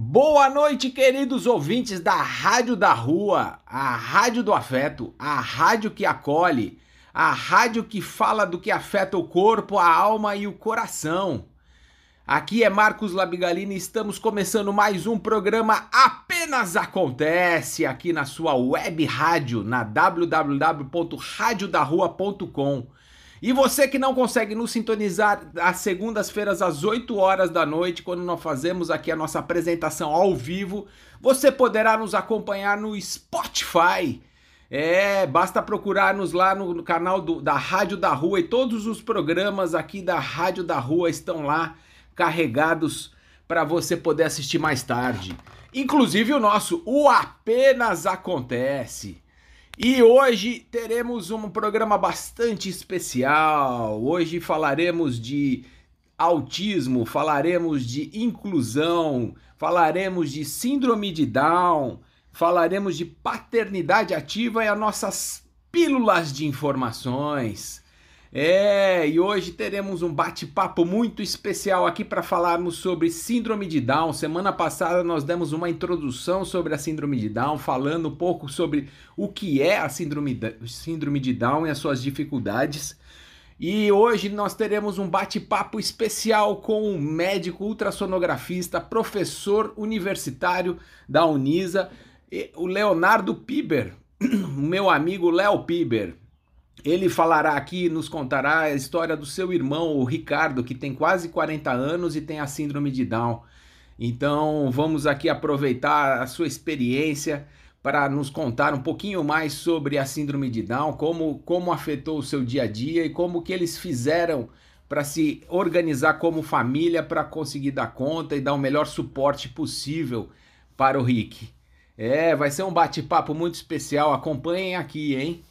Boa noite, queridos ouvintes da Rádio da Rua, a Rádio do Afeto, a rádio que acolhe, a rádio que fala do que afeta o corpo, a alma e o coração. Aqui é Marcos Labigalini e estamos começando mais um programa Apenas Acontece aqui na sua web rádio na www.radiodarrua.com. E você que não consegue nos sintonizar às segundas-feiras às 8 horas da noite, quando nós fazemos aqui a nossa apresentação ao vivo, você poderá nos acompanhar no Spotify. É, basta procurar-nos lá no, canal do, da Rádio da Rua e todos os programas aqui da Rádio da Rua estão lá carregados para você poder assistir mais tarde. Inclusive o nosso O Apenas Acontece. E hoje teremos um programa bastante especial. Hoje falaremos de autismo, falaremos de inclusão, falaremos de síndrome de Down, falaremos de paternidade ativa e as nossas pílulas de informações. É, e hoje teremos um bate-papo muito especial aqui para falarmos sobre síndrome de Down. Semana passada nós demos uma introdução sobre a síndrome de Down, falando um pouco sobre o que é a síndrome, síndrome de Down e as suas dificuldades. E hoje nós teremos um bate-papo especial com um médico ultrassonografista, professor universitário da Unisa, o Leonardo Piber, meu amigo Léo Piber. Ele falará aqui, nos contará a história do seu irmão, o Ricardo, que tem quase 40 anos e tem a síndrome de Down. Então, vamos aqui aproveitar a sua experiência para nos contar um pouquinho mais sobre a síndrome de Down, como, como afetou o seu dia a dia e como que eles fizeram para se organizar como família para conseguir dar conta e dar o melhor suporte possível para o Rick. É, vai ser um bate-papo muito especial. Acompanhem aqui, hein?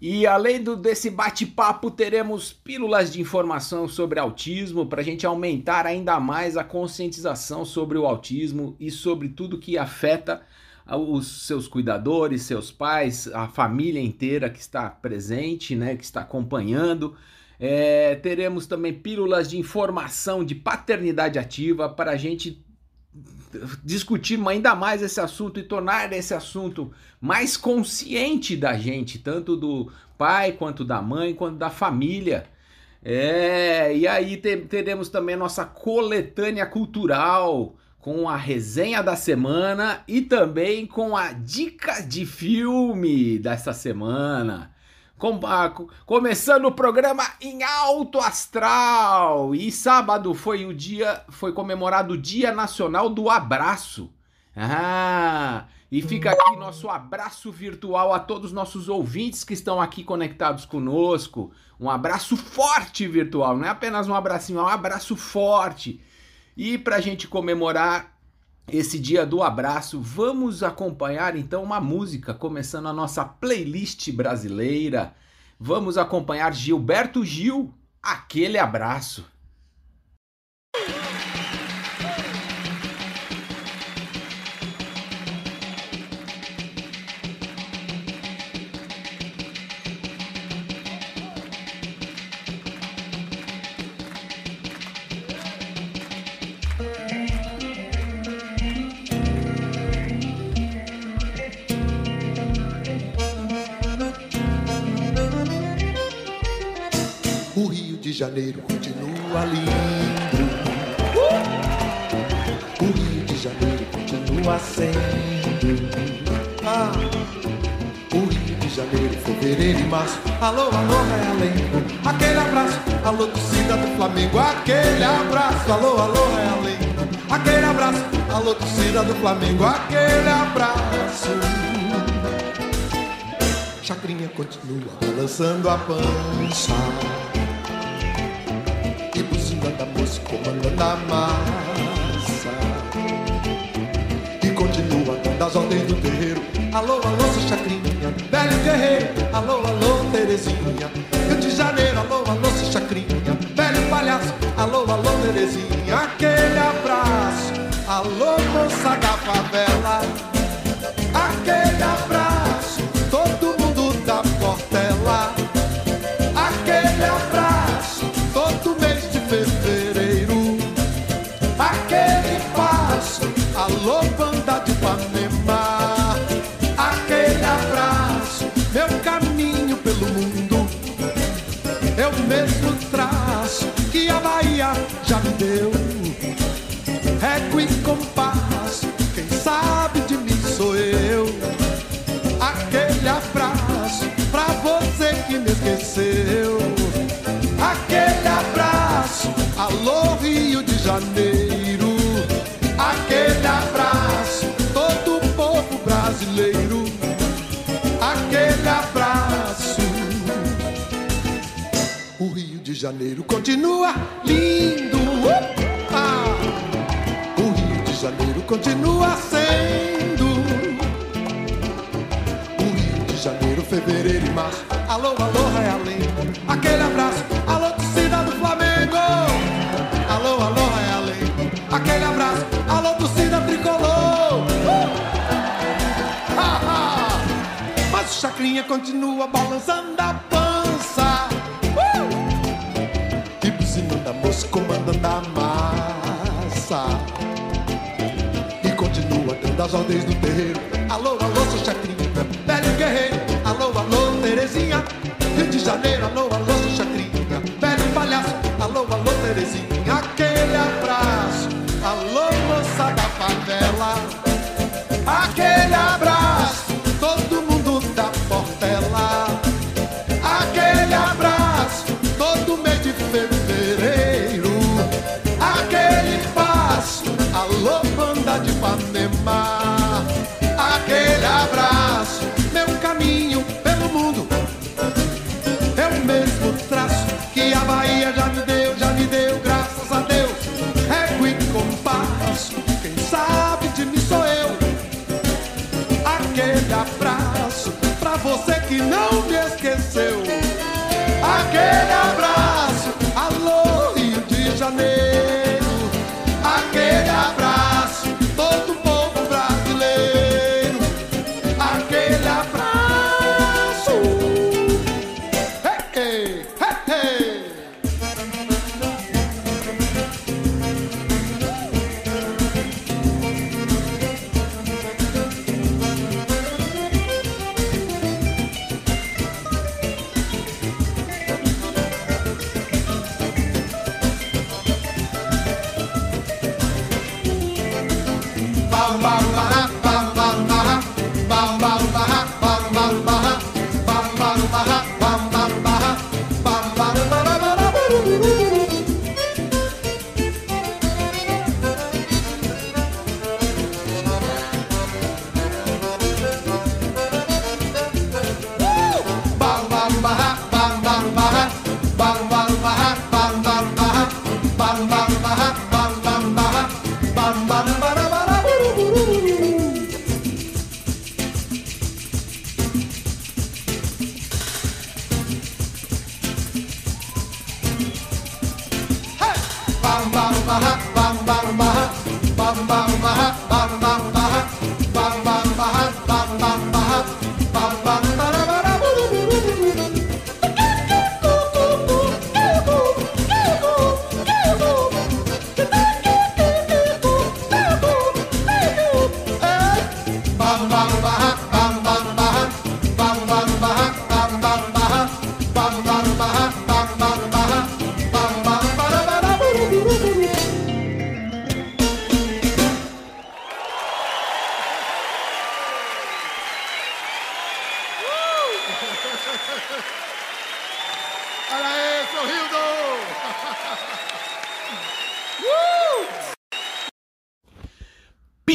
E além do, desse bate-papo, teremos pílulas de informação sobre autismo para a gente aumentar ainda mais a conscientização sobre o autismo e sobre tudo que afeta os seus cuidadores, seus pais, a família inteira que está presente, né, que está acompanhando. É, teremos também pílulas de informação de paternidade ativa para a gente discutir ainda mais esse assunto e tornar esse assunto mais consciente da gente, tanto do pai quanto da mãe, quanto da família. É, e aí teremos também a nossa coletânea cultural com a resenha da semana e também com a dica de filme dessa semana. Com, ah, começando o programa em alto astral. E sábado foi o dia, foi comemorado o Dia Nacional do Abraço. Ah, e fica aqui nosso abraço virtual a todos os nossos ouvintes que estão aqui conectados conosco. Um abraço forte virtual, não é apenas um abracinho, é um abraço forte. E para a gente comemorar esse dia do abraço, vamos acompanhar então uma música, começando a nossa playlist brasileira. Vamos acompanhar Gilberto Gil, aquele abraço. Janeiro continua lindo. O Rio de Janeiro continua sendo. Ah, o Rio de Janeiro, fevereiro e março. Alô, alô, Realengo. Aquele abraço, alô, torcida do Flamengo. Aquele abraço, alô, alô, Realengo. Aquele abraço, alô, torcida do Flamengo. Aquele abraço. Chacrinha continua balançando a pança comandando a massa E continua dando as ordens do terreiro alô, alô, chacrinha. Velho guerreiro, alô, alô, Terezinha. Rio de Janeiro, alô, alô, chacrinha. Velho palhaço, alô, alô, Terezinha. Aquele abraço, alô, moça da favela. Deu. Régua e compasso, quem sabe de mim sou eu. Aquele abraço pra você que me esqueceu. Aquele abraço, alô Rio de Janeiro. Aquele abraço, todo o povo brasileiro. Aquele abraço. O Rio de Janeiro continua lindo. O Rio de Janeiro continua sendo. O Rio de Janeiro, fevereiro e março. Alô, alô, Realengo. Aquele abraço. Alô, torcida do Flamengo. Alô, alô, Realengo. Aquele abraço. Alô, torcida tricolor. Uh! Mas o Chacrinha continua balançando continua dando as ordens do terreiro. Alô, alô, seu chacrinha, velho guerreiro. Alô, alô, Terezinha, Rio de Janeiro. Alô, alô, seu chacrinha, você que não me esqueceu. Aquele abraço, alô Rio de Janeiro.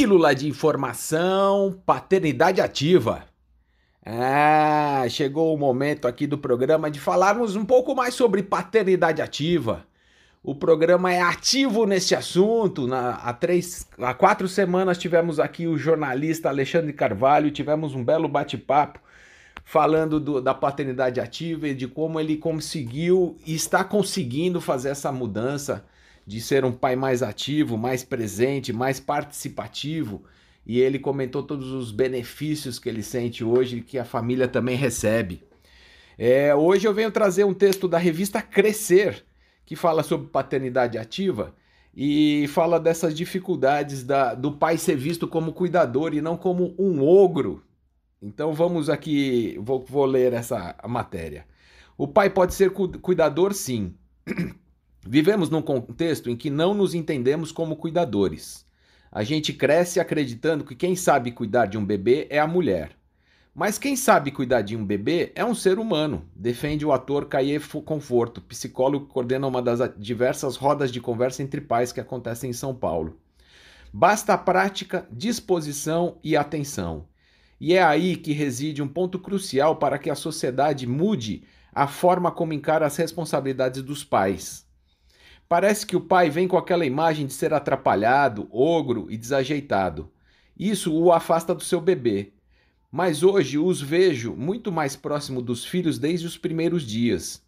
Pílula de informação, paternidade ativa. Ah, chegou o momento aqui do programa de falarmos um pouco mais sobre paternidade ativa. O programa é ativo neste assunto. Na, há, três, há quatro semanas tivemos aqui o jornalista Alexandre Carvalho, tivemos um belo bate-papo falando do, da paternidade ativa e de como ele conseguiu e está conseguindo fazer essa mudança de ser um pai mais ativo, mais presente, mais participativo. E ele comentou todos os benefícios que ele sente hoje e que a família também recebe. É, hoje eu venho trazer um texto da revista Crescer, que fala sobre paternidade ativa e fala dessas dificuldades da, do pai ser visto como cuidador e não como um ogro. Então vamos aqui, vou, vou ler essa matéria. O pai pode ser cuidador, sim. Vivemos num contexto em que não nos entendemos como cuidadores. A gente cresce acreditando que quem sabe cuidar de um bebê é a mulher. Mas quem sabe cuidar de um bebê é um ser humano, defende o ator Caie Conforto, psicólogo que coordena uma das diversas rodas de conversa entre pais que acontecem em São Paulo. Basta a prática, disposição e atenção. E é aí que reside um ponto crucial para que a sociedade mude a forma como encara as responsabilidades dos pais. Parece que o pai vem com aquela imagem de ser atrapalhado, ogro e desajeitado. Isso o afasta do seu bebê mas hoje os vejo muito mais próximo dos filhos desde os primeiros dias.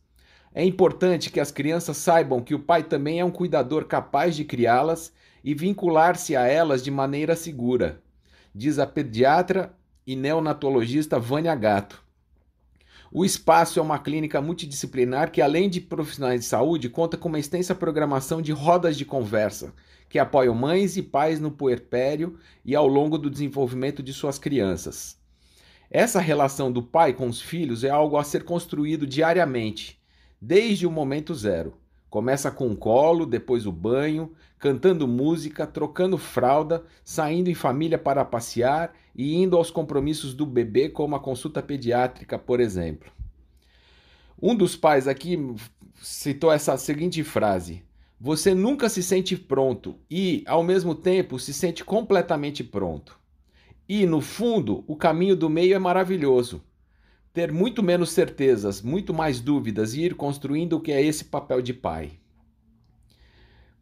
É importante que as crianças saibam que o pai também é um cuidador capaz de criá-las e vincular-se a elas de maneira segura, diz a pediatra e neonatologista Vânia Gato. O Espaço é uma clínica multidisciplinar que, além de profissionais de saúde, conta com uma extensa programação de rodas de conversa, que apoiam mães e pais no puerpério e ao longo do desenvolvimento de suas crianças. Essa relação do pai com os filhos é algo a ser construído diariamente, desde o momento zero. Começa com o colo, depois o banho, cantando música, trocando fralda, saindo em família para passear e indo aos compromissos do bebê, como a consulta pediátrica, por exemplo. Um dos pais aqui citou essa seguinte frase: Você nunca se sente pronto e, ao mesmo tempo, se sente completamente pronto. E, no fundo, o caminho do meio é maravilhoso. Ter muito menos certezas, muito mais dúvidas e ir construindo o que é esse papel de pai.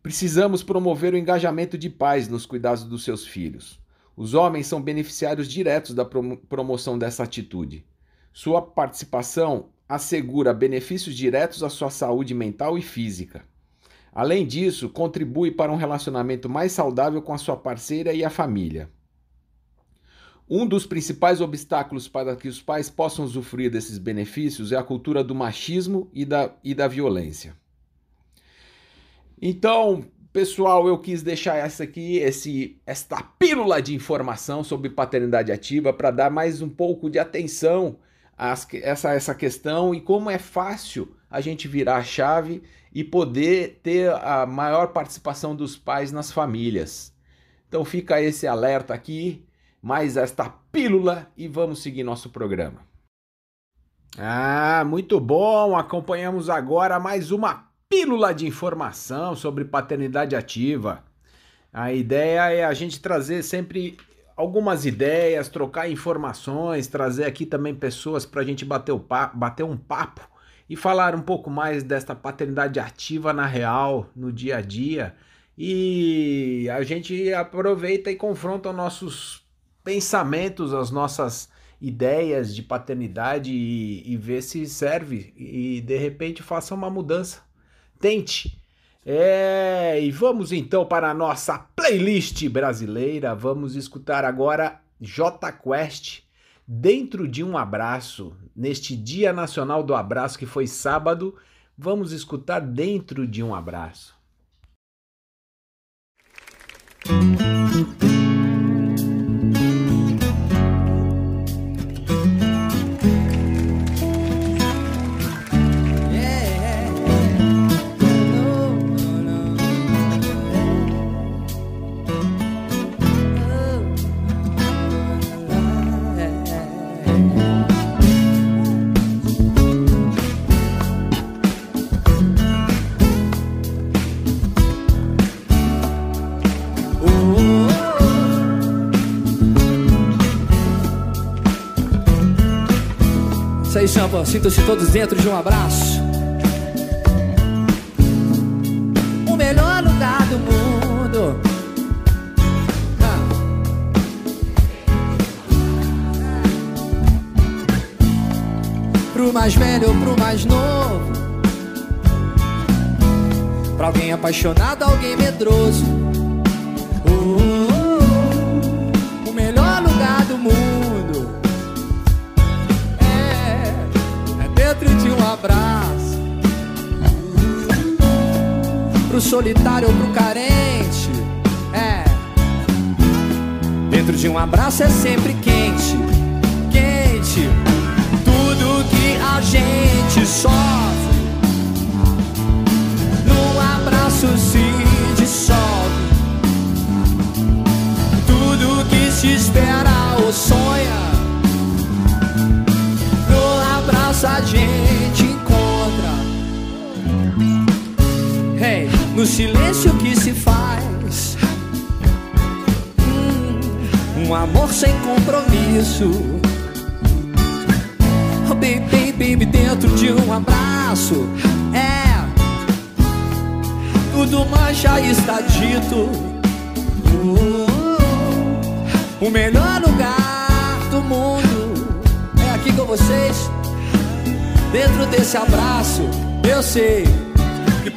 Precisamos promover o engajamento de pais nos cuidados dos seus filhos. Os homens são beneficiários diretos da promoção dessa atitude. Sua participação assegura benefícios diretos à sua saúde mental e física. Além disso, contribui para um relacionamento mais saudável com a sua parceira e a família. Um dos principais obstáculos para que os pais possam usufruir desses benefícios é a cultura do machismo e da, e da violência. Então, pessoal, eu quis deixar essa aqui, esse, esta pílula de informação sobre paternidade ativa para dar mais um pouco de atenção a essa, essa questão e como é fácil a gente virar a chave e poder ter a maior participação dos pais nas famílias. Então fica esse alerta aqui mais esta pílula e vamos seguir nosso programa. Ah, muito bom! Acompanhamos agora mais uma pílula de informação sobre paternidade ativa. A ideia é a gente trazer sempre algumas ideias, trocar informações, trazer aqui também pessoas para a gente bater, o bater um papo e falar um pouco mais desta paternidade ativa na real, no dia a dia. E a gente aproveita e confronta nossos pensamentos, as nossas ideias de paternidade e, e ver se serve e de repente faça uma mudança. Tente. É, e vamos então para a nossa playlist brasileira. Vamos escutar agora J Quest dentro de um abraço. Neste Dia Nacional do Abraço que foi sábado, vamos escutar dentro de um abraço. Caramba, sinto-se todos dentro de um abraço. O melhor lugar do mundo. Ah. Pro mais velho ou pro mais novo. Pra alguém apaixonado, alguém medroso. Abraço. Pro solitário ou pro carente, é. Dentro de um abraço é sempre quente, quente. Tudo que a gente sofre abraço se no silêncio que se faz. Hum, um amor sem compromisso. Oh, baby, baby, dentro de um abraço. É tudo mais já está dito. o melhor lugar do mundo é aqui com vocês. Dentro desse abraço, eu sei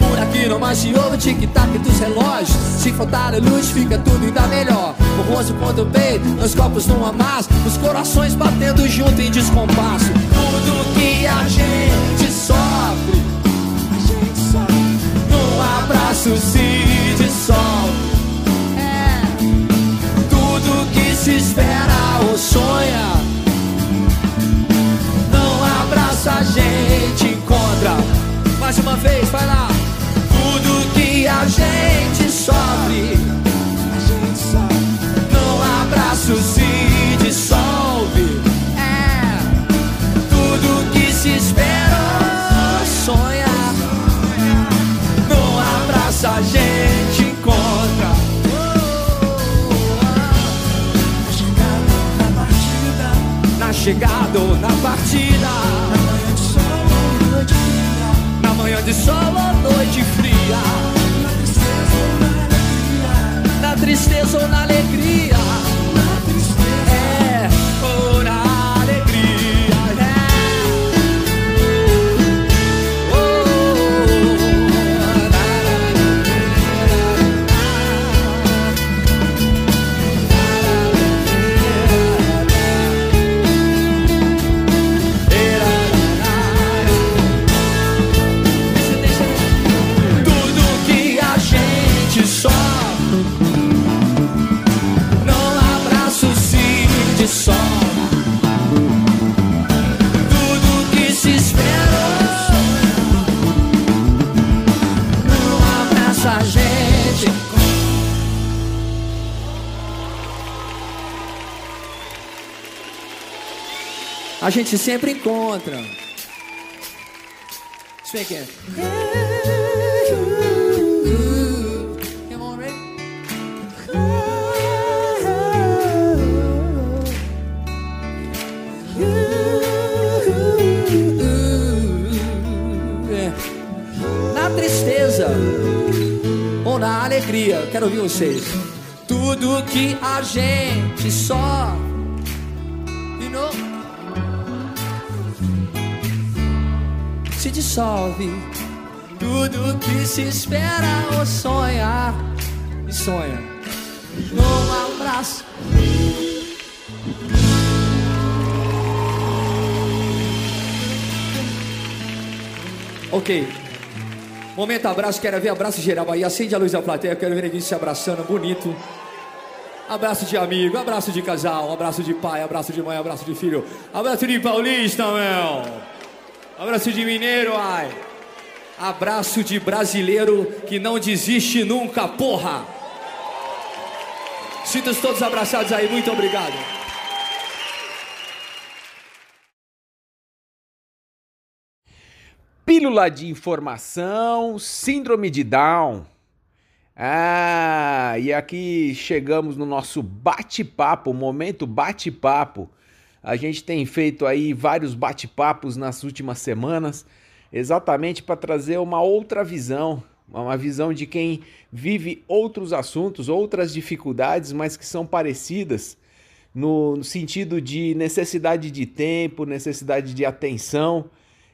por aqui não mais se ouve tic-tac dos relógios. Se faltar a luz, fica tudo ainda melhor. O rosto contra o peito, os copos num amasso, os corações batendo junto em descompasso. Tudo que a gente sofre abraço se dissolve. É tudo que se espera ou sonha. Não abraça a gente encontra. Mais uma vez, vai lá. Que a gente sofre. A gente. Não abraço se dissolve. É tudo que se espera ou sonha a gente encontra. Na chegada ou na partida. Na manhã de sol ou noite fria. Na tristeza ou na alegria. A gente sempre encontra. Aqui é. Na tristeza ou na alegria, quero ouvir vocês. Tudo que a gente só dissolve. Tudo que se espera ou sonha e sonha num abraço. Ok. Momento abraço, quero ver abraço geral aí. Acende a luz da plateia, quero ver ninguém se abraçando, bonito. Abraço de amigo, abraço de casal, abraço de pai, abraço de mãe, abraço de filho, abraço de paulista, meu. Abraço de mineiro, ai. Abraço de brasileiro que não desiste nunca, porra. Sintam todos abraçados aí, muito obrigado. Pílula de informação, síndrome de Down. Ah, e aqui chegamos no nosso bate-papo, momento bate-papo a gente tem feito aí vários bate-papos nas últimas semanas, exatamente para trazer uma outra visão, uma visão de quem vive outros assuntos, outras dificuldades, mas que são parecidas no sentido de necessidade de tempo, necessidade de atenção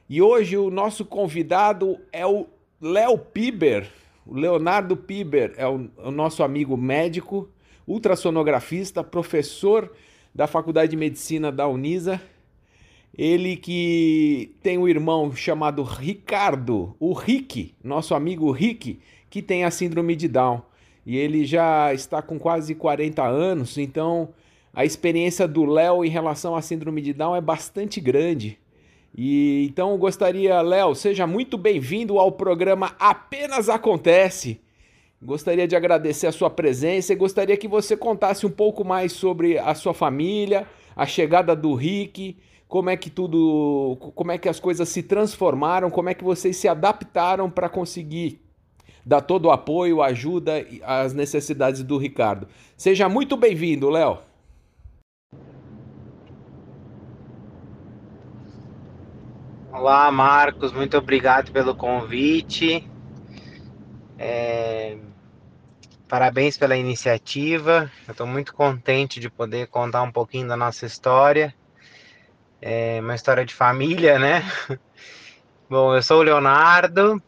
E hoje o nosso convidado é o Léo Piber. O Leonardo Piber é o, o nosso amigo médico, ultrassonografista, professor da Faculdade de Medicina da Unisa. Ele que tem um irmão chamado Ricardo, o Rick, nosso amigo Rick, que tem a síndrome de Down. E ele já está com quase 40 anos, então a experiência do Léo em relação à síndrome de Down é bastante grande. E então gostaria, Léo, seja muito bem-vindo ao programa Apenas Acontece. Gostaria de agradecer a sua presença e gostaria que você contasse um pouco mais sobre a sua família, a chegada do Rick, como é que tudo, como é que as coisas se transformaram, como é que vocês se adaptaram para conseguir dar todo o apoio, ajuda às necessidades do Ricardo. Seja muito bem-vindo, Léo. Olá, Marcos, muito obrigado pelo convite. É... Parabéns pela iniciativa. Eu estou muito contente de poder contar um pouquinho da nossa história. É uma história de família, né? Bom, eu sou o Leonardo,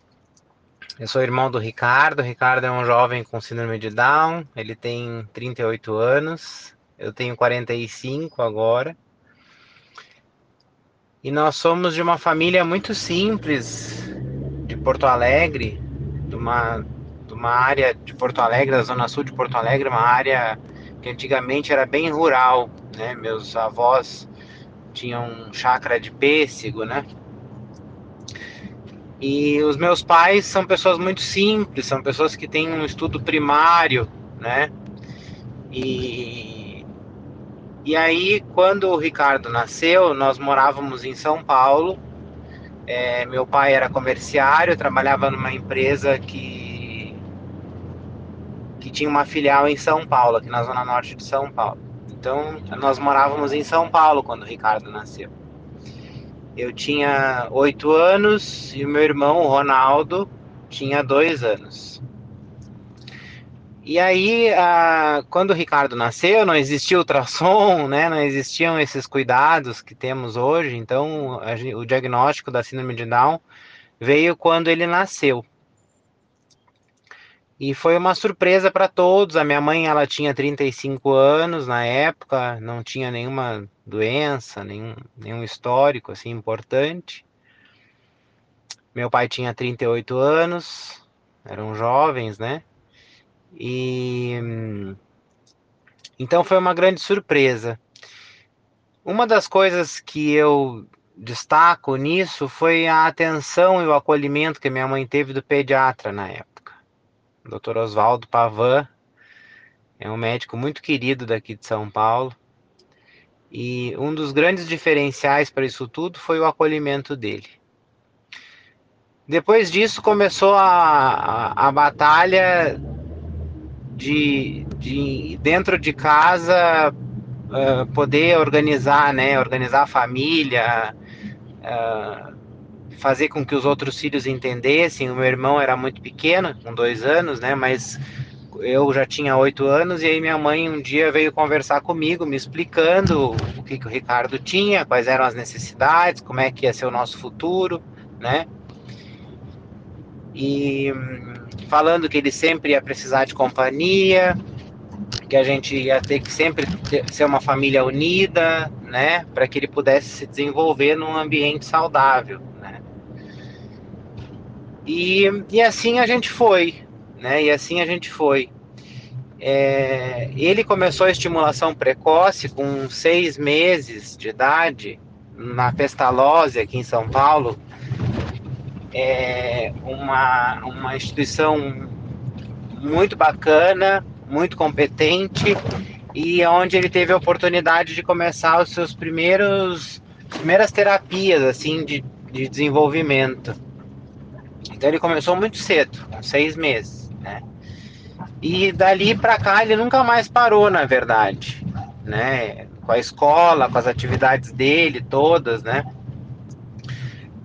eu sou irmão do Ricardo. O Ricardo é um jovem com síndrome de Down, ele tem 38 anos, eu tenho 45 agora. E nós somos de uma família muito simples de Porto Alegre, de uma, de uma área de Porto Alegre, da zona sul de Porto Alegre, uma área que antigamente era bem rural, né? Meus avós tinham chácara de pêssego, né? E os meus pais são pessoas muito simples, são pessoas que têm um estudo primário, né? E e aí, quando o Ricardo nasceu, nós morávamos em São Paulo. É, meu pai era comerciário, trabalhava numa empresa que, que tinha uma filial em São Paulo, aqui na zona norte de São Paulo. Então, nós morávamos em São Paulo quando o Ricardo nasceu. Eu tinha oito anos e o meu irmão, o Ronaldo, tinha dois anos. E aí, a, quando o Ricardo nasceu, não existia ultrassom, né? Não existiam esses cuidados que temos hoje. Então, a, o diagnóstico da síndrome de Down veio quando ele nasceu. E foi uma surpresa para todos. A minha mãe, ela tinha 35 anos na época, não tinha nenhuma doença, nenhum, nenhum histórico assim importante. Meu pai tinha 38 anos, eram jovens, né? E então foi uma grande surpresa. Uma das coisas que eu destaco nisso foi a atenção e o acolhimento que minha mãe teve do pediatra na época. Dr. Oswaldo Pavan é um médico muito querido daqui de São Paulo. E um dos grandes diferenciais para isso tudo foi o acolhimento dele. Depois disso começou a, a, a batalha de, de dentro de casa uh, poder organizar, né, organizar a família, uh, fazer com que os outros filhos entendessem. O meu irmão era muito pequeno, com dois anos, né, mas eu já tinha oito anos e aí minha mãe um dia veio conversar comigo, me explicando o que, que o Ricardo tinha, quais eram as necessidades, como é que ia ser o nosso futuro, né? E falando que ele sempre ia precisar de companhia, que a gente ia ter que sempre ser uma família unida, né, para que ele pudesse se desenvolver num ambiente saudável, né. E, e assim a gente foi, né, e assim a gente foi. É, ele começou a estimulação precoce com seis meses de idade na Pestalozzi aqui em São Paulo, é uma, uma instituição muito bacana, muito competente e onde ele teve a oportunidade de começar os seus primeiros primeiras terapias assim de, de desenvolvimento. Então ele começou muito cedo, com seis meses, né? E dali para cá ele nunca mais parou, na verdade, né? Com a escola, com as atividades dele todas, né?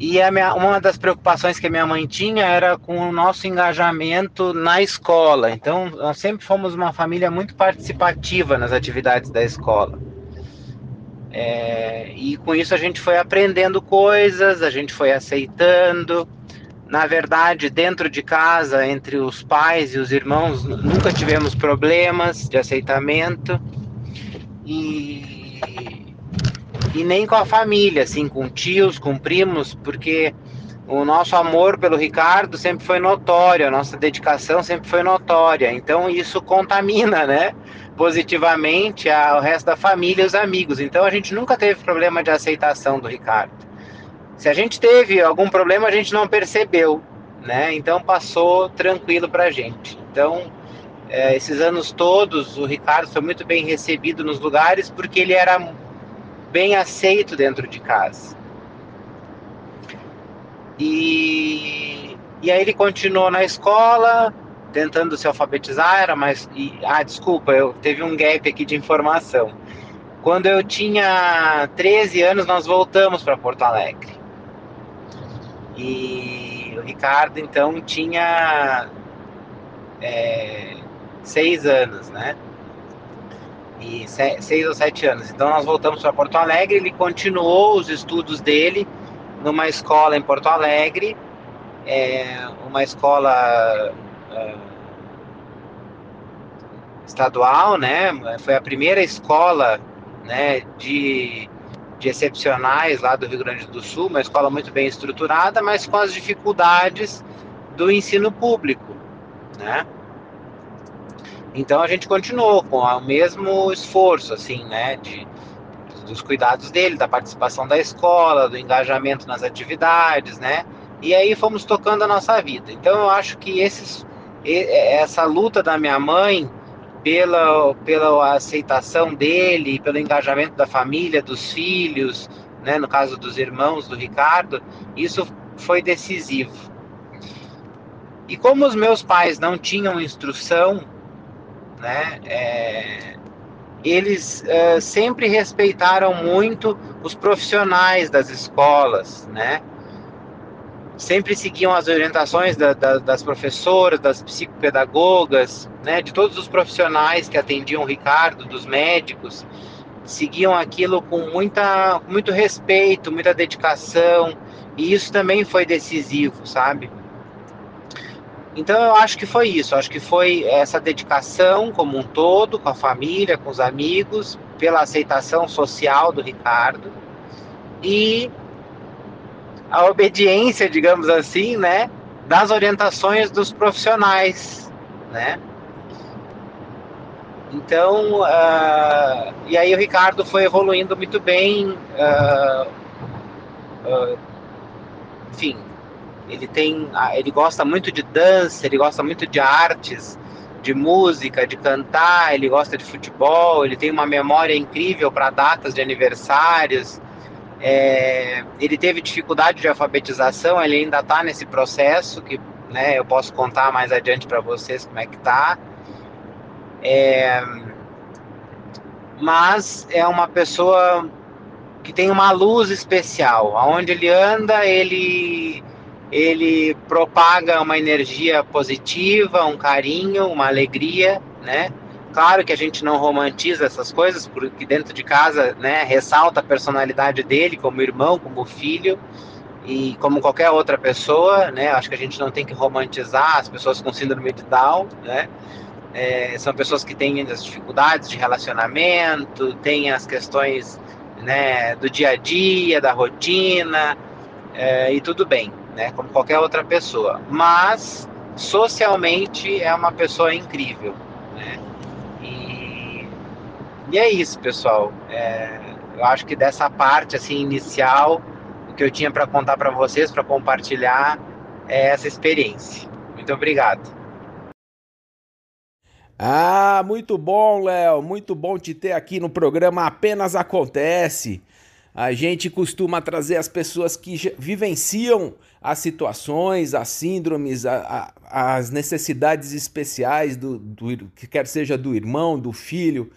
E a minha, uma das preocupações que a minha mãe tinha era com o nosso engajamento na escola. Então, nós sempre fomos uma família muito participativa nas atividades da escola. É, e com isso a gente foi aprendendo coisas, a gente foi aceitando. Na verdade, dentro de casa, entre os pais e os irmãos, nunca tivemos problemas de aceitamento. E, e nem com a família, assim, com tios, com primos, porque o nosso amor pelo Ricardo sempre foi notório, a nossa dedicação sempre foi notória. Então isso contamina, né? Positivamente ao resto da família e os amigos. Então a gente nunca teve problema de aceitação do Ricardo. Se a gente teve algum problema, a gente não percebeu, né? Então passou tranquilo para a gente. Então, é, esses anos todos, o Ricardo foi muito bem recebido nos lugares porque ele era bem aceito dentro de casa. E, e aí ele continuou na escola, tentando se alfabetizar, era mais. E, ah, desculpa, eu teve um gap aqui de informação. Quando eu tinha 13 anos, nós voltamos para Porto Alegre. E o Ricardo, então, tinha é, seis anos, né? E seis ou sete anos. Então, nós voltamos para Porto Alegre. Ele continuou os estudos dele numa escola em Porto Alegre, é, uma escola é, estadual, né? Foi a primeira escola, né, de, de excepcionais lá do Rio Grande do Sul, uma escola muito bem estruturada, mas com as dificuldades do ensino público, né? Então a gente continuou com o mesmo esforço, assim, né, de dos cuidados dele, da participação da escola, do engajamento nas atividades, né? E aí fomos tocando a nossa vida. Então eu acho que esses, essa luta da minha mãe pela, pela aceitação dele, pelo engajamento da família, dos filhos, né, no caso dos irmãos do Ricardo, isso foi decisivo. E como os meus pais não tinham instrução, né, é, eles sempre respeitaram muito os profissionais das escolas, né? Sempre seguiam as orientações da, da, das professoras, das psicopedagogas, né? De todos os profissionais que atendiam o Ricardo, dos médicos, seguiam aquilo com muita, muito respeito, muita dedicação, e isso também foi decisivo, sabe? Então eu acho que foi isso, acho que foi essa dedicação como um todo, com a família, com os amigos, pela aceitação social do Ricardo e a obediência, digamos assim, né, das orientações dos profissionais, né? Então, uh, e aí o Ricardo foi evoluindo muito bem, uh, uh, enfim, ele tem, ele gosta muito de dança, ele gosta muito de artes, de música, de cantar, ele gosta de futebol, ele tem uma memória incrível para datas de aniversários. É, ele teve dificuldade de alfabetização, ele ainda está nesse processo que né, eu posso contar mais adiante para vocês como é que tá. É, mas é uma pessoa que tem uma luz especial. Aonde ele anda, ele ele propaga uma energia positiva, um carinho, uma alegria, né? Claro que a gente não romantiza essas coisas, porque dentro de casa, né, ressalta a personalidade dele como irmão, como filho e como qualquer outra pessoa, né? Acho que a gente não tem que romantizar as pessoas com síndrome de Down, né? É, são pessoas que têm as dificuldades de relacionamento, têm as questões né, do dia a dia, da rotina, é, e tudo bem né? Como qualquer outra pessoa. Mas socialmente é uma pessoa incrível, né? E, e é isso, pessoal. É, eu acho que dessa parte assim inicial, o que eu tinha para contar para vocês, para compartilhar, é essa experiência. Muito obrigado. Ah, muito bom, Léo. Muito bom te ter aqui no programa Apenas Acontece. A gente costuma trazer as pessoas que vivenciam as situações, as síndromes, a, a, as necessidades especiais do, do, que quer seja do irmão, do filho,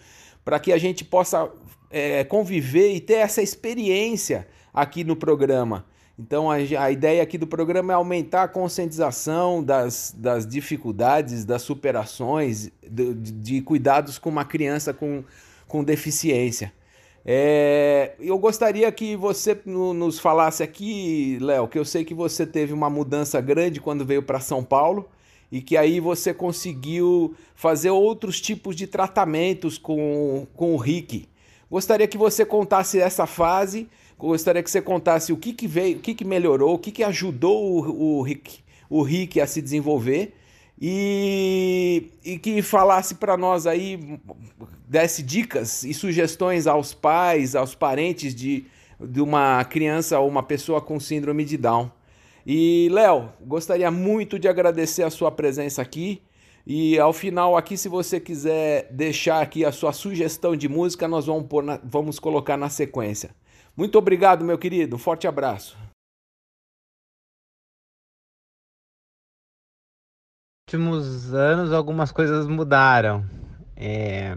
para que a gente possa é, conviver e ter essa experiência aqui no programa. Então a, a, ideia aqui do programa é aumentar a conscientização das, das dificuldades, das superações, de, de cuidados com uma criança com, com deficiência. É, eu gostaria que você nos falasse aqui, Léo, que eu sei que você teve uma mudança grande quando veio para São Paulo e que aí você conseguiu fazer outros tipos de tratamentos com, com o Rick. Gostaria que você contasse essa fase, gostaria que você contasse o que, que veio, o que, que melhorou, o que, que ajudou o, o, Rick, o Rick a se desenvolver e, e que falasse para nós aí, desse dicas e sugestões aos pais, aos parentes de, de uma criança ou uma pessoa com síndrome de Down. E, Léo, gostaria muito de agradecer a sua presença aqui. E ao final aqui, se você quiser deixar aqui a sua sugestão de música, nós vamos, na, vamos colocar na sequência. Muito obrigado, meu querido. Forte abraço. Últimos anos algumas coisas mudaram. É...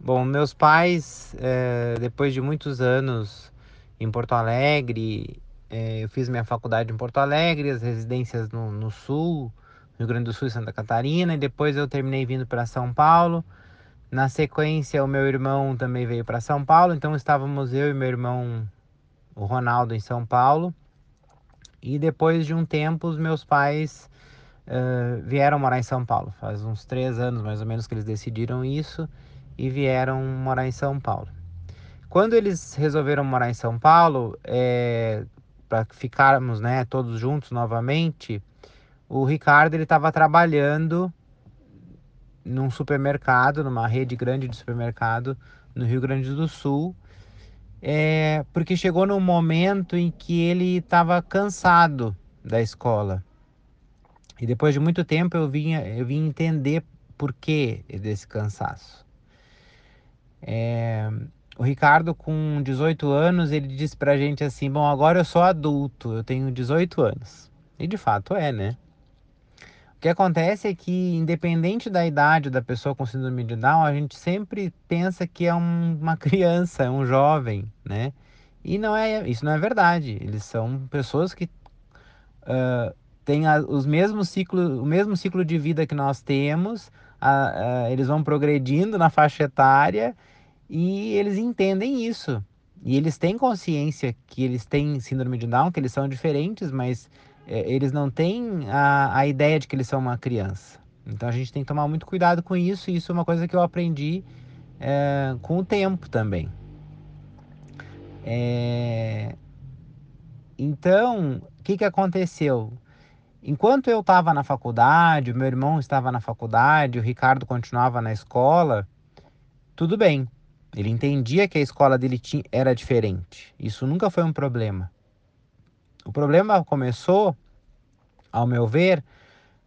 Bom, meus pais, é... depois de muitos anos em Porto Alegre é, eu fiz minha faculdade em Porto Alegre, as residências no, no Sul, Rio Grande do Sul e Santa Catarina, e depois eu terminei vindo para São Paulo. Na sequência, o meu irmão também veio para São Paulo, então estávamos eu e meu irmão, o Ronaldo, em São Paulo. E depois de um tempo, os meus pais uh, vieram morar em São Paulo. Faz uns três anos mais ou menos que eles decidiram isso e vieram morar em São Paulo. Quando eles resolveram morar em São Paulo, é, para ficarmos né, todos juntos novamente, o Ricardo ele estava trabalhando num supermercado, numa rede grande de supermercado no Rio Grande do Sul, é, porque chegou num momento em que ele estava cansado da escola. E depois de muito tempo eu vim, eu vim entender por que desse cansaço. É, o Ricardo, com 18 anos, ele disse pra gente assim: Bom, agora eu sou adulto, eu tenho 18 anos. E de fato é, né? O que acontece é que, independente da idade da pessoa com síndrome de Down, a gente sempre pensa que é um, uma criança, é um jovem, né? E não é, isso não é verdade. Eles são pessoas que uh, têm a, os mesmos ciclo, o mesmo ciclo de vida que nós temos, uh, uh, eles vão progredindo na faixa etária e eles entendem isso. E eles têm consciência que eles têm síndrome de Down, que eles são diferentes, mas é, eles não têm a, a ideia de que eles são uma criança. Então a gente tem que tomar muito cuidado com isso, e isso é uma coisa que eu aprendi é, com o tempo também. É... Então, o que, que aconteceu? Enquanto eu estava na faculdade, o meu irmão estava na faculdade, o Ricardo continuava na escola, tudo bem. Ele entendia que a escola dele tinha, era diferente. Isso nunca foi um problema. O problema começou, ao meu ver,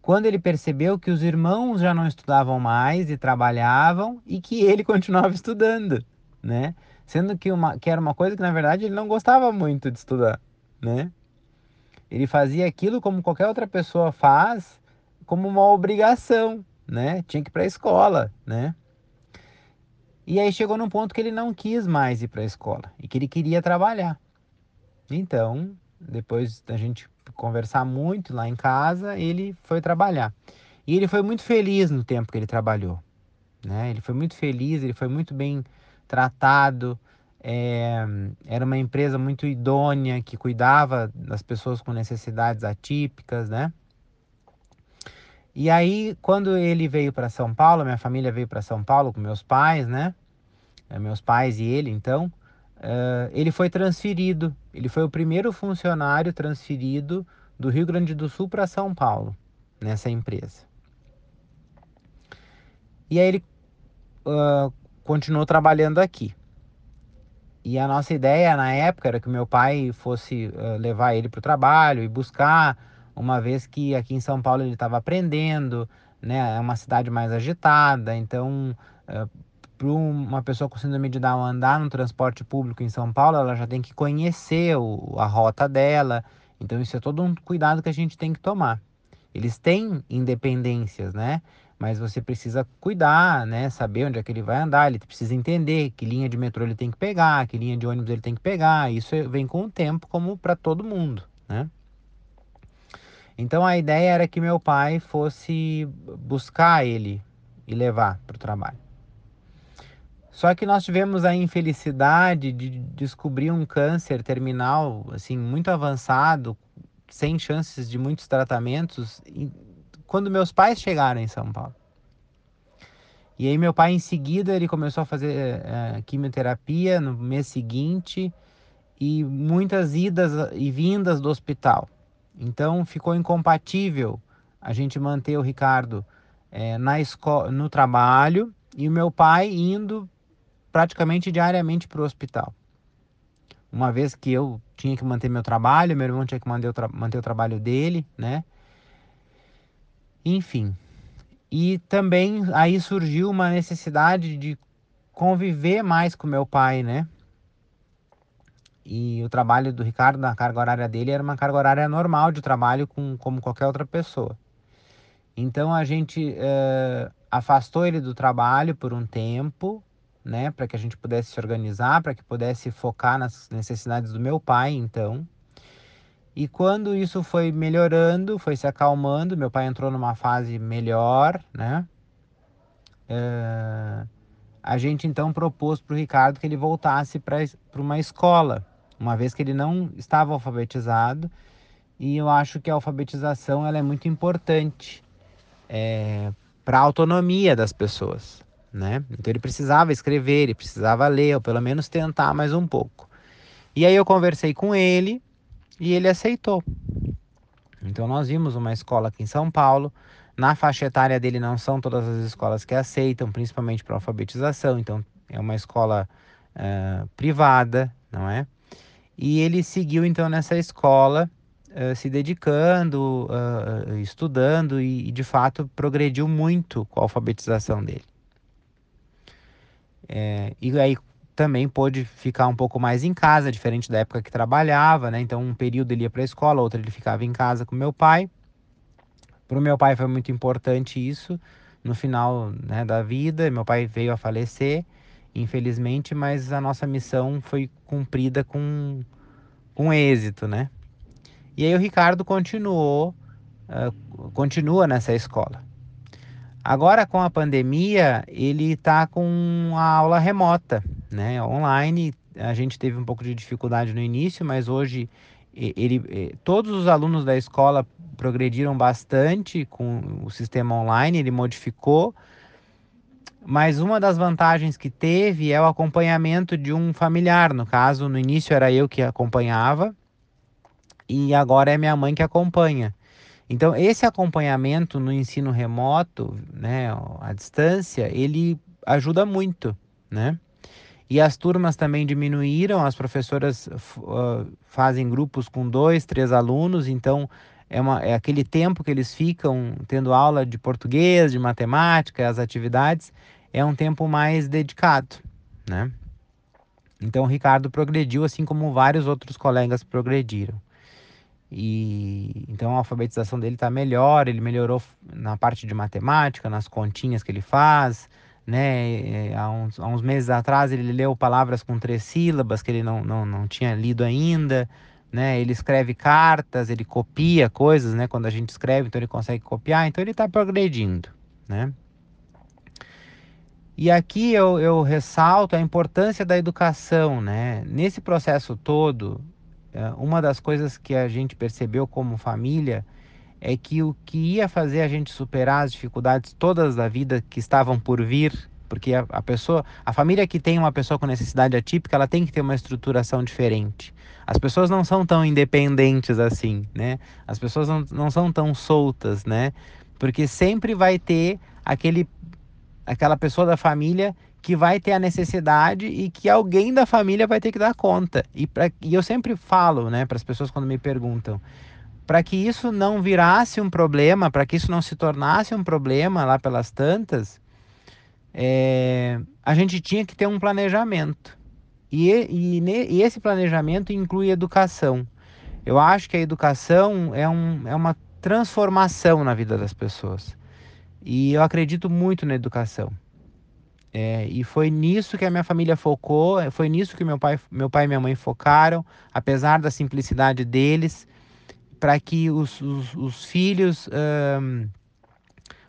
quando ele percebeu que os irmãos já não estudavam mais e trabalhavam e que ele continuava estudando, né? Sendo que, uma, que era uma coisa que na verdade ele não gostava muito de estudar, né? Ele fazia aquilo como qualquer outra pessoa faz, como uma obrigação, né? Tinha que ir para a escola, né? E aí chegou num ponto que ele não quis mais ir para a escola e que ele queria trabalhar. Então, depois da gente conversar muito lá em casa, ele foi trabalhar. E ele foi muito feliz no tempo que ele trabalhou. Né? Ele foi muito feliz, ele foi muito bem tratado. É, era uma empresa muito idônea que cuidava das pessoas com necessidades atípicas, né? E aí, quando ele veio para São Paulo, minha família veio para São Paulo com meus pais, né? É, meus pais e ele, então, uh, ele foi transferido. Ele foi o primeiro funcionário transferido do Rio Grande do Sul para São Paulo, nessa empresa. E aí ele uh, continuou trabalhando aqui. E a nossa ideia na época era que meu pai fosse uh, levar ele para o trabalho e buscar uma vez que aqui em São Paulo ele estava aprendendo, né? É uma cidade mais agitada, então uh, para uma pessoa com síndrome de Down andar no transporte público em São Paulo, ela já tem que conhecer o, a rota dela. Então isso é todo um cuidado que a gente tem que tomar. Eles têm independências, né? Mas você precisa cuidar, né? Saber onde é que ele vai andar, ele precisa entender que linha de metrô ele tem que pegar, que linha de ônibus ele tem que pegar. Isso vem com o tempo, como para todo mundo, né? Então a ideia era que meu pai fosse buscar ele e levar para o trabalho. Só que nós tivemos a infelicidade de descobrir um câncer terminal, assim, muito avançado, sem chances de muitos tratamentos, quando meus pais chegaram em São Paulo. E aí meu pai em seguida ele começou a fazer é, quimioterapia no mês seguinte e muitas idas e vindas do hospital. Então ficou incompatível a gente manter o Ricardo é, na escola, no trabalho e o meu pai indo praticamente diariamente para o hospital. Uma vez que eu tinha que manter meu trabalho, meu irmão tinha que manter o, manter o trabalho dele, né? Enfim. E também aí surgiu uma necessidade de conviver mais com meu pai, né? E o trabalho do Ricardo, na carga horária dele, era uma carga horária normal de trabalho com, como qualquer outra pessoa. Então a gente uh, afastou ele do trabalho por um tempo, né, para que a gente pudesse se organizar, para que pudesse focar nas necessidades do meu pai, então. E quando isso foi melhorando, foi se acalmando, meu pai entrou numa fase melhor, né? Uh, a gente então propôs para o Ricardo que ele voltasse para uma escola, uma vez que ele não estava alfabetizado. E eu acho que a alfabetização ela é muito importante é, para a autonomia das pessoas né? Então ele precisava escrever, ele precisava ler, ou pelo menos tentar mais um pouco. E aí eu conversei com ele e ele aceitou. Então nós vimos uma escola aqui em São Paulo. Na faixa etária dele não são todas as escolas que aceitam, principalmente para alfabetização. Então é uma escola uh, privada, não é? E ele seguiu então nessa escola, uh, se dedicando, uh, estudando e, e de fato progrediu muito com a alfabetização dele. É, e aí também pôde ficar um pouco mais em casa, diferente da época que trabalhava, né? Então, um período ele ia para a escola, outro ele ficava em casa com meu pai. Para o meu pai foi muito importante isso no final né, da vida. Meu pai veio a falecer, infelizmente, mas a nossa missão foi cumprida com, com êxito, né? E aí o Ricardo continuou, uh, continua nessa escola. Agora com a pandemia, ele está com a aula remota, né, online. A gente teve um pouco de dificuldade no início, mas hoje ele, todos os alunos da escola progrediram bastante com o sistema online, ele modificou. Mas uma das vantagens que teve é o acompanhamento de um familiar. No caso, no início era eu que acompanhava e agora é minha mãe que acompanha. Então, esse acompanhamento no ensino remoto, né, à distância, ele ajuda muito, né? E as turmas também diminuíram, as professoras uh, fazem grupos com dois, três alunos, então é, uma, é aquele tempo que eles ficam tendo aula de português, de matemática, as atividades, é um tempo mais dedicado, né? Então o Ricardo progrediu, assim como vários outros colegas progrediram. E então a alfabetização dele está melhor, ele melhorou na parte de matemática, nas continhas que ele faz, né? Há uns, há uns meses atrás ele leu palavras com três sílabas que ele não, não, não tinha lido ainda, né? Ele escreve cartas, ele copia coisas, né? Quando a gente escreve, então ele consegue copiar, então ele está progredindo, né? E aqui eu, eu ressalto a importância da educação, né? Nesse processo todo, é, uma das coisas que a gente percebeu como família é que o que ia fazer a gente superar as dificuldades todas da vida que estavam por vir, porque a, a, pessoa, a família que tem uma pessoa com necessidade atípica, ela tem que ter uma estruturação diferente. As pessoas não são tão independentes assim, né? As pessoas não, não são tão soltas, né? Porque sempre vai ter aquele aquela pessoa da família que vai ter a necessidade e que alguém da família vai ter que dar conta. E, pra, e eu sempre falo né, para as pessoas quando me perguntam, para que isso não virasse um problema, para que isso não se tornasse um problema lá pelas tantas, é, a gente tinha que ter um planejamento. E, e, e, esse planejamento inclui educação. Eu acho que a educação é, um, é uma transformação na vida das pessoas. E eu acredito muito na educação. É, e foi nisso que a minha família focou, é, foi nisso que meu pai, meu pai e minha mãe focaram, apesar da simplicidade deles, para que os, os, os filhos um,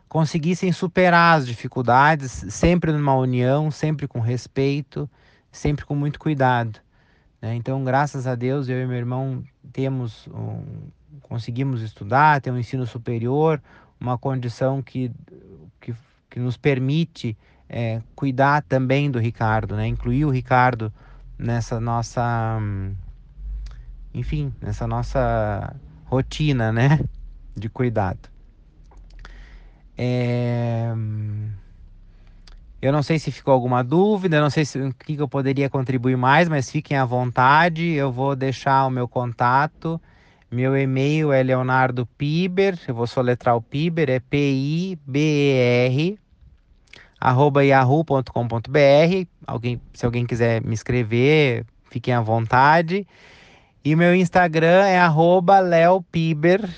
conseguissem superar as dificuldades, sempre numa união, sempre com respeito, sempre com muito cuidado. Né? Então, graças a Deus, eu e meu irmão temos um, conseguimos estudar, ter um ensino superior, uma condição que, que, que nos permite é, cuidar também do Ricardo, né? incluir o Ricardo nessa nossa, enfim, nessa nossa rotina, né, de cuidado. É... Eu não sei se ficou alguma dúvida, não sei se, o que eu poderia contribuir mais, mas fiquem à vontade. Eu vou deixar o meu contato. Meu e-mail é Leonardo Piber, eu vou soletrar o Piber, é P-I-B-E-R, arroba yahoo.com.br. Alguém, se alguém quiser me escrever, fiquem à vontade. E meu Instagram é leopiber.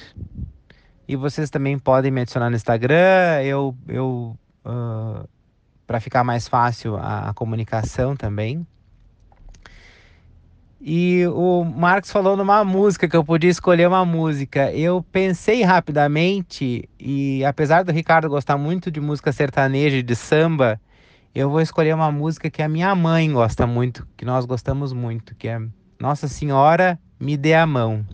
E vocês também podem me adicionar no Instagram. Eu, eu uh, para ficar mais fácil a, a, comunicação também. E o Marcos falou numa música que eu podia escolher uma música. Eu pensei rapidamente e apesar do Ricardo gostar muito de música sertaneja e de samba, eu vou escolher uma música que a minha mãe gosta muito, que nós gostamos muito, que é Nossa Senhora me dê a mão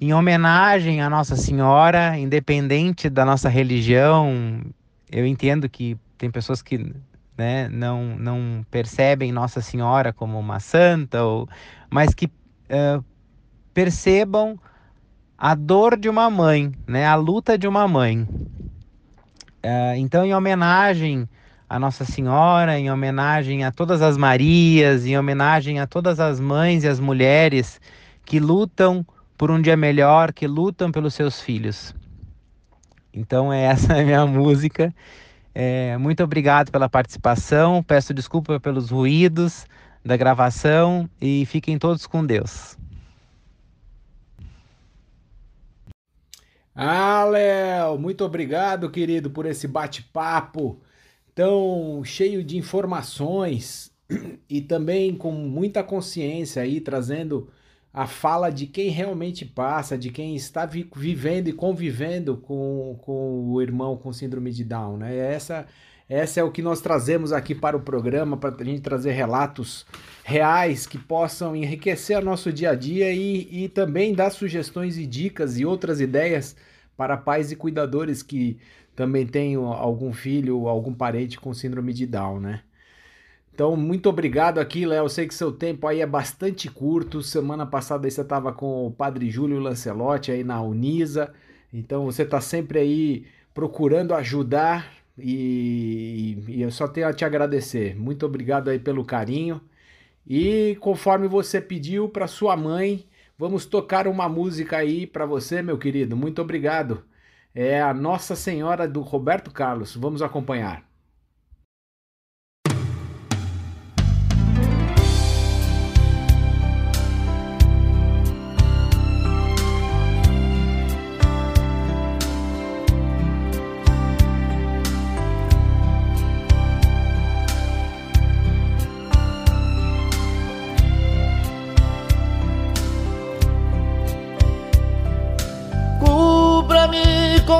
em homenagem à Nossa Senhora, independente da nossa religião, eu entendo que tem pessoas que né, não, não percebem Nossa Senhora como uma santa, ou, mas que uh, percebam a dor de uma mãe, né, a luta de uma mãe. Uh, então, em homenagem a Nossa Senhora, em homenagem a todas as Marias, em homenagem a todas as mães e as mulheres que lutam por um dia melhor, que lutam pelos seus filhos. Então essa é a minha música. É, muito obrigado pela participação. Peço desculpa pelos ruídos da gravação e fiquem todos com Deus. Ah, Léo, muito obrigado, querido, por esse bate-papo tão cheio de informações e também com muita consciência aí, trazendo a fala de quem realmente passa, de quem está vi vivendo e convivendo com, com o irmão com síndrome de Down, né? Essa, essa é o que nós trazemos aqui para o programa, para a gente trazer relatos reais que possam enriquecer o nosso dia a dia e, e também dar sugestões e dicas e outras ideias para pais e cuidadores que também tenham algum filho ou algum parente com síndrome de Down, né? Então, muito obrigado aqui, Léo. Eu sei que seu tempo aí é bastante curto. Semana passada você estava com o Padre Júlio Lancelotti aí na Unisa. Então, você está sempre aí procurando ajudar e, e, eu só tenho a te agradecer. Muito obrigado aí pelo carinho. E conforme você pediu para sua mãe, vamos tocar uma música aí para você, meu querido. Muito obrigado. É a Nossa Senhora do Roberto Carlos. Vamos acompanhar.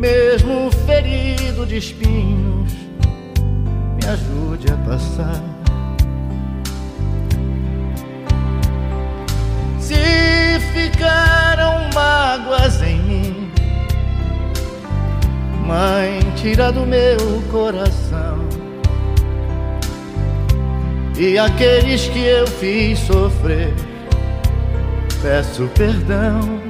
mesmo ferido de espinhos, me ajude a passar. Se ficaram mágoas em mim, Mãe, tira do meu coração. E aqueles que eu fiz sofrer, peço perdão.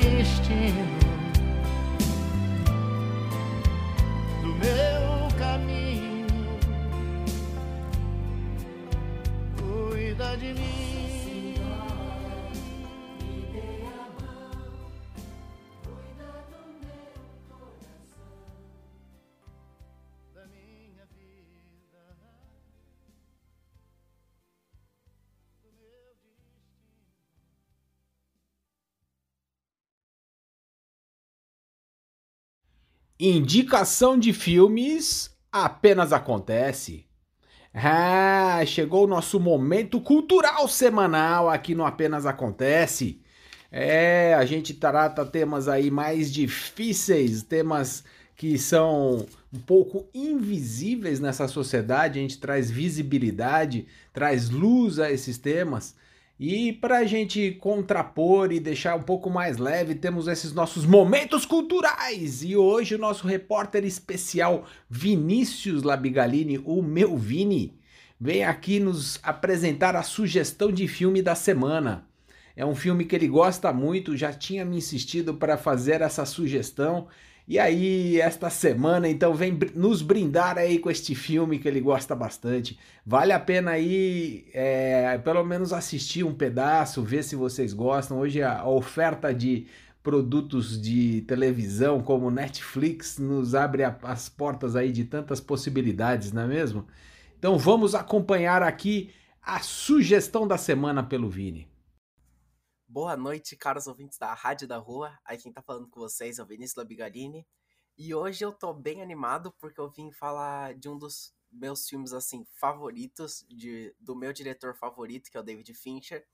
Indicação de filmes apenas acontece. Ah, chegou o nosso momento cultural semanal aqui no Apenas Acontece. É, a gente trata temas aí mais difíceis, temas que são um pouco invisíveis nessa sociedade, a gente traz visibilidade, traz luz a esses temas. E para a gente contrapor e deixar um pouco mais leve, temos esses nossos momentos culturais. E hoje o nosso repórter especial Vinícius Labigalini, o meu Vini, vem aqui nos apresentar a sugestão de filme da semana. É um filme que ele gosta muito, já tinha me insistido para fazer essa sugestão. E aí, esta semana, então, vem nos brindar aí com este filme que ele gosta bastante. Vale a pena aí, é, pelo menos assistir um pedaço, ver se vocês gostam. Hoje a oferta de produtos de televisão como Netflix nos abre a, as portas aí de tantas possibilidades, não é mesmo? Então vamos acompanhar aqui a sugestão da semana pelo Vini. Boa noite, caros ouvintes da Rádio da Rua. Aqui quem tá falando com vocês é o Vinícius Labigalini. E hoje eu tô bem animado porque eu vim falar de um dos meus filmes assim favoritos, de, do meu diretor favorito, que é o David Fincher,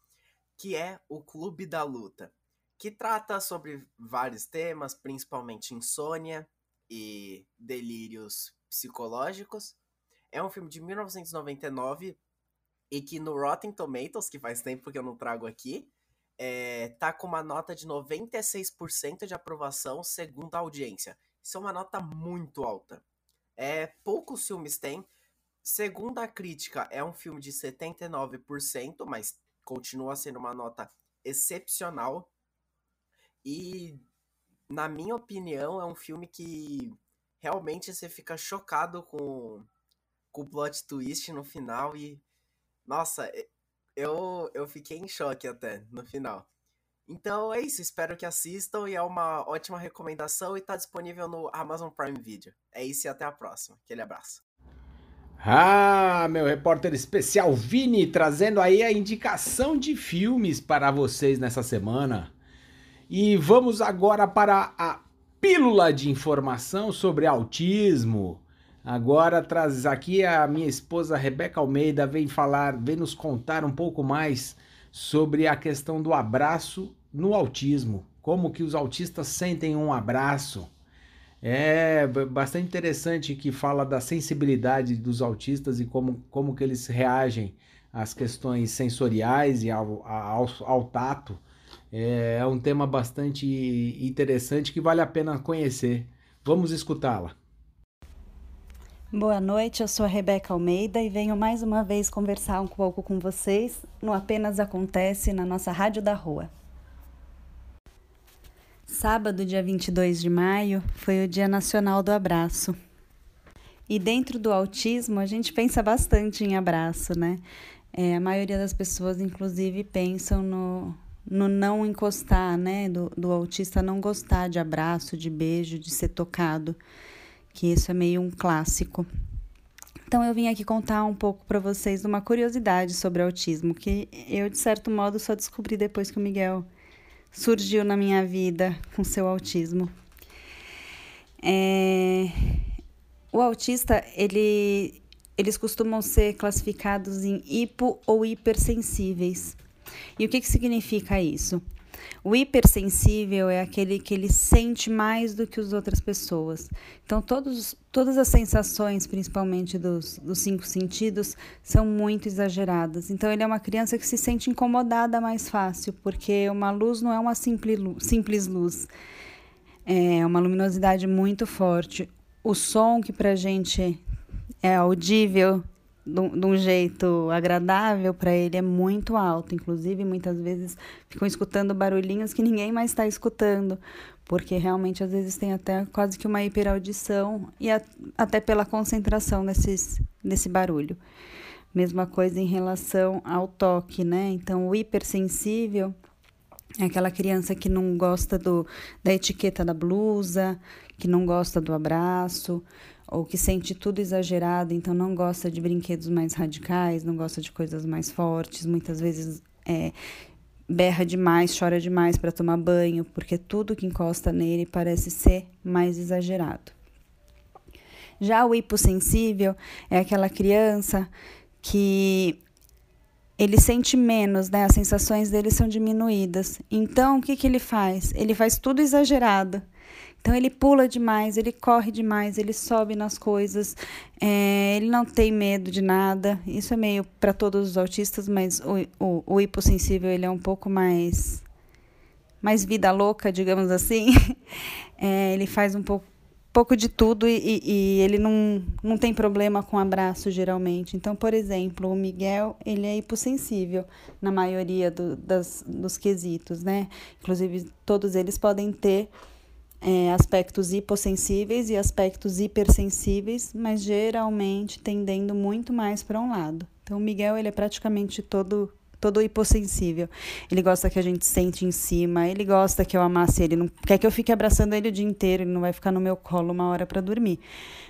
que é O Clube da Luta, que trata sobre vários temas, principalmente insônia e delírios psicológicos. É um filme de 1999 e que no Rotten Tomatoes, que faz tempo que eu não trago aqui, é, tá com uma nota de 96% de aprovação segundo a audiência. Isso é uma nota muito alta. É, poucos filmes têm. Segundo a crítica, é um filme de 79%, mas continua sendo uma nota excepcional. E, na minha opinião, é um filme que realmente você fica chocado com, com o plot twist no final. E, nossa, eu, eu fiquei em choque até no final. Então é isso, espero que assistam e é uma ótima recomendação e está disponível no Amazon Prime Video. É isso e até a próxima. Aquele abraço. Ah, meu repórter especial Vini trazendo aí a indicação de filmes para vocês nessa semana. E vamos agora para a pílula de informação sobre autismo. Agora traz aqui a minha esposa Rebeca Almeida vem falar, vem nos contar um pouco mais sobre a questão do abraço no autismo, como que os autistas sentem um abraço. É bastante interessante que fala da sensibilidade dos autistas e como, como que eles reagem às questões sensoriais e ao, ao, ao tato. É, é um tema bastante interessante que vale a pena conhecer. Vamos escutá-la. Boa noite, eu sou a Rebeca Almeida e venho mais uma vez conversar um pouco com vocês no Apenas Acontece na nossa Rádio da Rua. Sábado, dia 22 de maio, foi o Dia Nacional do Abraço. E dentro do autismo, a gente pensa bastante em abraço, né? É, a maioria das pessoas, inclusive, pensam no, no não encostar, né? Do, do autista não gostar de abraço, de beijo, de ser tocado que isso é meio um clássico. Então eu vim aqui contar um pouco para vocês uma curiosidade sobre autismo que eu de certo modo só descobri depois que o Miguel surgiu na minha vida com seu autismo. É... O autista ele eles costumam ser classificados em hipo ou hipersensíveis. E o que, que significa isso? O hipersensível é aquele que ele sente mais do que as outras pessoas. Então, todos, todas as sensações, principalmente dos, dos cinco sentidos, são muito exageradas. Então, ele é uma criança que se sente incomodada mais fácil, porque uma luz não é uma simples luz, simples luz. É uma luminosidade muito forte. O som que para gente é audível de um jeito agradável para ele é muito alto. Inclusive, muitas vezes ficam escutando barulhinhos que ninguém mais está escutando, porque realmente às vezes tem até quase que uma hiperaudição e a, até pela concentração desses, desse barulho. Mesma coisa em relação ao toque, né? Então, o hipersensível é aquela criança que não gosta do, da etiqueta da blusa, que não gosta do abraço, ou que sente tudo exagerado, então não gosta de brinquedos mais radicais, não gosta de coisas mais fortes, muitas vezes é, berra demais, chora demais para tomar banho, porque tudo que encosta nele parece ser mais exagerado. Já o hipossensível é aquela criança que ele sente menos, né? As sensações dele são diminuídas. Então, o que, que ele faz? Ele faz tudo exagerado. Então ele pula demais, ele corre demais, ele sobe nas coisas, é, ele não tem medo de nada. Isso é meio para todos os autistas, mas o, o, o hipossensível ele é um pouco mais mais vida louca, digamos assim. É, ele faz um pouco pouco de tudo e, e, ele não, não tem problema com abraço geralmente. Então, por exemplo, o Miguel ele é hipossensível na maioria do, das, dos quesitos, né? Inclusive, todos eles podem ter é, aspectos hipossensíveis e aspectos hipersensíveis, mas geralmente tendendo muito mais para um lado. Então, o Miguel ele é praticamente todo todo hipossensível. Ele gosta que a gente sente em cima, ele gosta que eu amasse ele, não quer que eu fique abraçando ele o dia inteiro, ele não vai ficar no meu colo uma hora para dormir.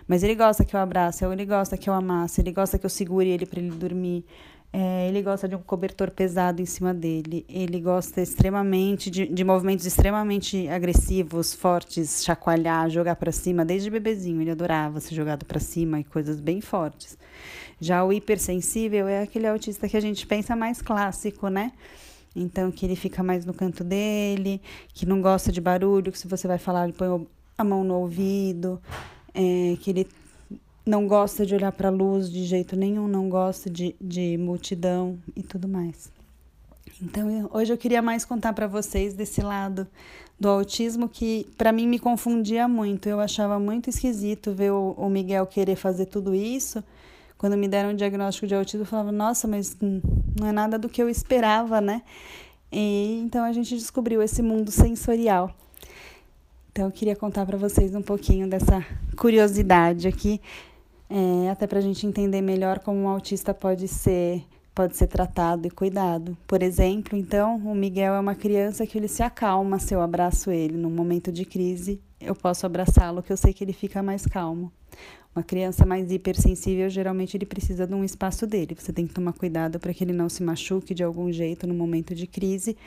Mas ele gosta que eu abrace, ele gosta que eu amasse, ele gosta que eu segure ele para ele dormir. É, ele gosta de um cobertor pesado em cima dele. Ele gosta extremamente de, de movimentos extremamente agressivos, fortes, chacoalhar, jogar para cima. Desde bebezinho ele adorava ser jogado para cima e coisas bem fortes. Já o hipersensível é aquele autista que a gente pensa mais clássico, né? Então, que ele fica mais no canto dele, que não gosta de barulho, que se você vai falar, ele põe a mão no ouvido, é, que ele não gosta de olhar para a luz de jeito nenhum, não gosta de, de multidão e tudo mais. Então, hoje eu queria mais contar para vocês desse lado do autismo que para mim me confundia muito. Eu achava muito esquisito ver o, o Miguel querer fazer tudo isso quando me deram o diagnóstico de autismo, eu falava, nossa, mas não é nada do que eu esperava, né? E então a gente descobriu esse mundo sensorial. Então eu queria contar para vocês um pouquinho dessa curiosidade aqui, é, até para a gente entender melhor como um autista pode ser pode ser tratado e cuidado. Por exemplo, então, o Miguel é uma criança que ele se acalma se eu abraço ele. Num momento de crise, eu posso abraçá-lo, que eu sei que ele fica mais calmo. Uma criança mais hipersensível, geralmente ele precisa de um espaço dele. Você tem que tomar cuidado para que ele não se machuque de algum jeito no momento de crise,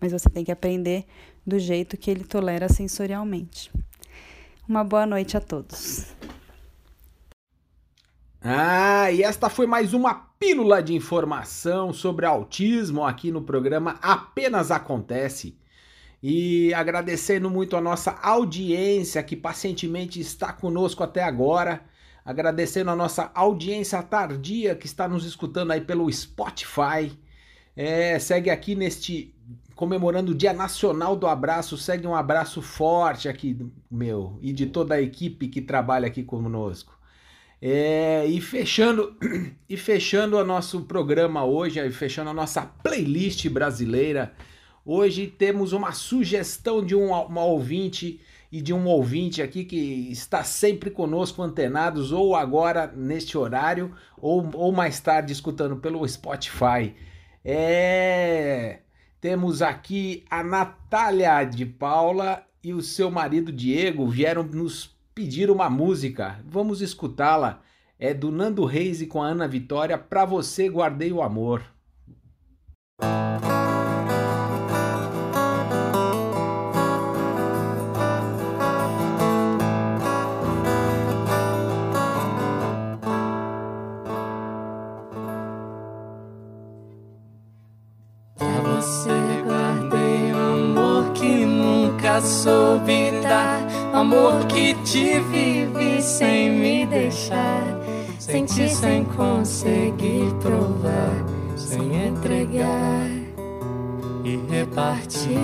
mas você tem que aprender do jeito que ele tolera sensorialmente. Uma boa noite a todos. Ah, e esta foi mais uma pílula de informação sobre autismo aqui no programa Apenas Acontece. E agradecendo muito a nossa audiência que pacientemente está conosco até agora agradecendo a nossa audiência tardia que está nos escutando aí pelo Spotify. É, segue aqui neste comemorando o Dia Nacional do Abraço, segue um abraço forte aqui meu e de toda a equipe que trabalha aqui conosco. É, e fechando e fechando o nosso programa hoje, fechando a nossa playlist brasileira. Hoje temos uma sugestão de um, uma ouvinte e de um ouvinte aqui que está sempre conosco antenados, ou agora neste horário, ou, ou mais tarde escutando pelo Spotify. É... Temos aqui a Natália de Paula e o seu marido Diego vieram nos pedir uma música. Vamos escutá-la. É do Nando Reis e com a Ana Vitória. Pra você guardei o amor. Amor que te vive sem me deixar. Senti sem conseguir provar, sem entregar e repartir.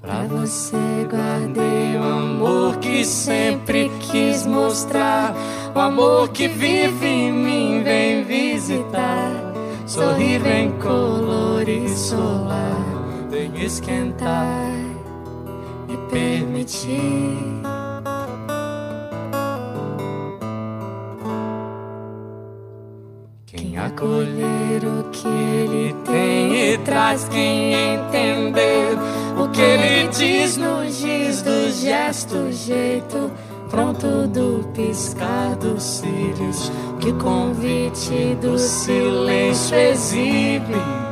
Pra você guardei o amor que sempre quis mostrar. O amor que vive em mim vem visitar. Sorrir vem colorir solar, vem esquentar e permitir. Quem acolher o que ele tem e traz quem entender. O que ele diz no giz do gesto, jeito pronto do piscar dos cílios, que o convite do silêncio exibe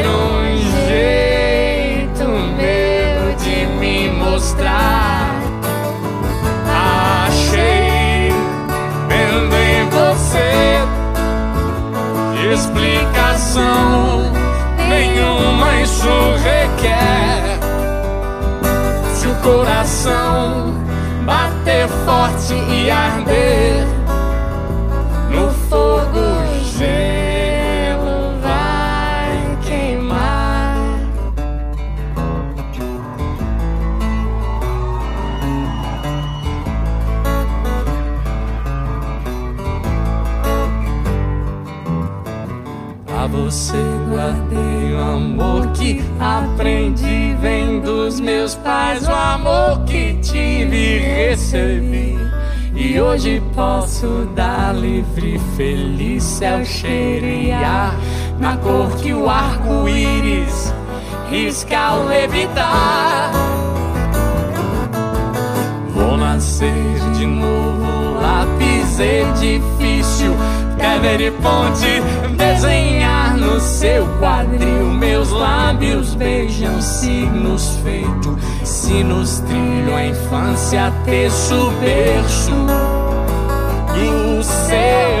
explicação nenhuma isso requer. Se o coração bater forte e arder você guardei o amor que aprendi vem dos meus pais, o amor que tive recebi. E hoje posso dar livre, feliz céu, cheiro e ar na cor que o arco-íris risca ao levitar. Vou nascer pedra e ponte, desenhar no seu quadril. Meus lábios beijam signos feitos, sinos trilham a infância, terço berço do seu